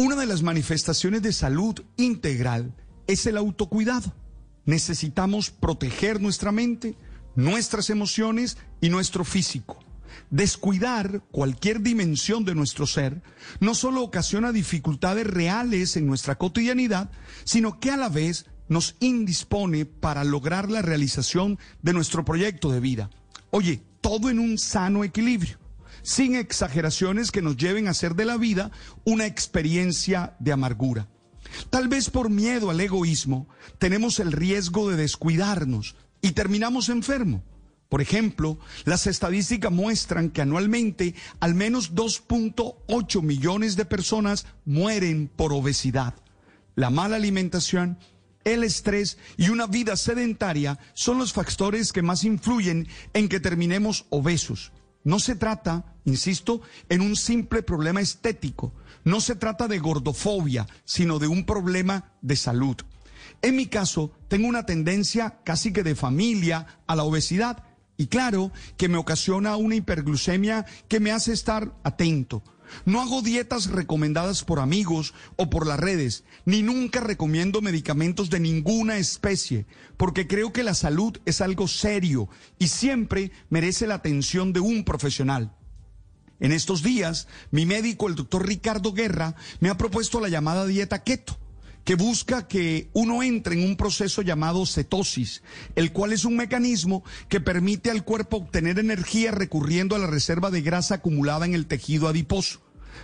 Una de las manifestaciones de salud integral es el autocuidado. Necesitamos proteger nuestra mente, nuestras emociones y nuestro físico. Descuidar cualquier dimensión de nuestro ser no solo ocasiona dificultades reales en nuestra cotidianidad, sino que a la vez nos indispone para lograr la realización de nuestro proyecto de vida. Oye, todo en un sano equilibrio sin exageraciones que nos lleven a hacer de la vida una experiencia de amargura. Tal vez por miedo al egoísmo tenemos el riesgo de descuidarnos y terminamos enfermos. Por ejemplo, las estadísticas muestran que anualmente al menos 2.8 millones de personas mueren por obesidad. La mala alimentación, el estrés y una vida sedentaria son los factores que más influyen en que terminemos obesos. No se trata, insisto, en un simple problema estético. No se trata de gordofobia, sino de un problema de salud. En mi caso, tengo una tendencia casi que de familia a la obesidad y claro que me ocasiona una hiperglucemia que me hace estar atento. No hago dietas recomendadas por amigos o por las redes, ni nunca recomiendo medicamentos de ninguna especie, porque creo que la salud es algo serio y siempre merece la atención de un profesional. En estos días, mi médico, el doctor Ricardo Guerra, me ha propuesto la llamada dieta keto que busca que uno entre en un proceso llamado cetosis, el cual es un mecanismo que permite al cuerpo obtener energía recurriendo a la reserva de grasa acumulada en el tejido adiposo.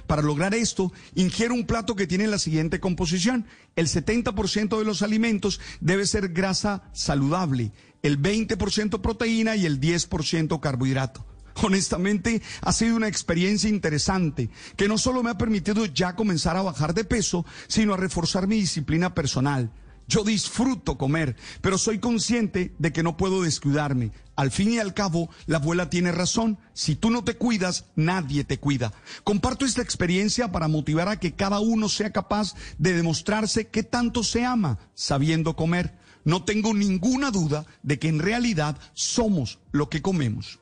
Para lograr esto, ingiere un plato que tiene la siguiente composición. El 70% de los alimentos debe ser grasa saludable, el 20% proteína y el 10% carbohidrato. Honestamente, ha sido una experiencia interesante que no solo me ha permitido ya comenzar a bajar de peso, sino a reforzar mi disciplina personal. Yo disfruto comer, pero soy consciente de que no puedo descuidarme. Al fin y al cabo, la abuela tiene razón. Si tú no te cuidas, nadie te cuida. Comparto esta experiencia para motivar a que cada uno sea capaz de demostrarse que tanto se ama sabiendo comer. No tengo ninguna duda de que en realidad somos lo que comemos.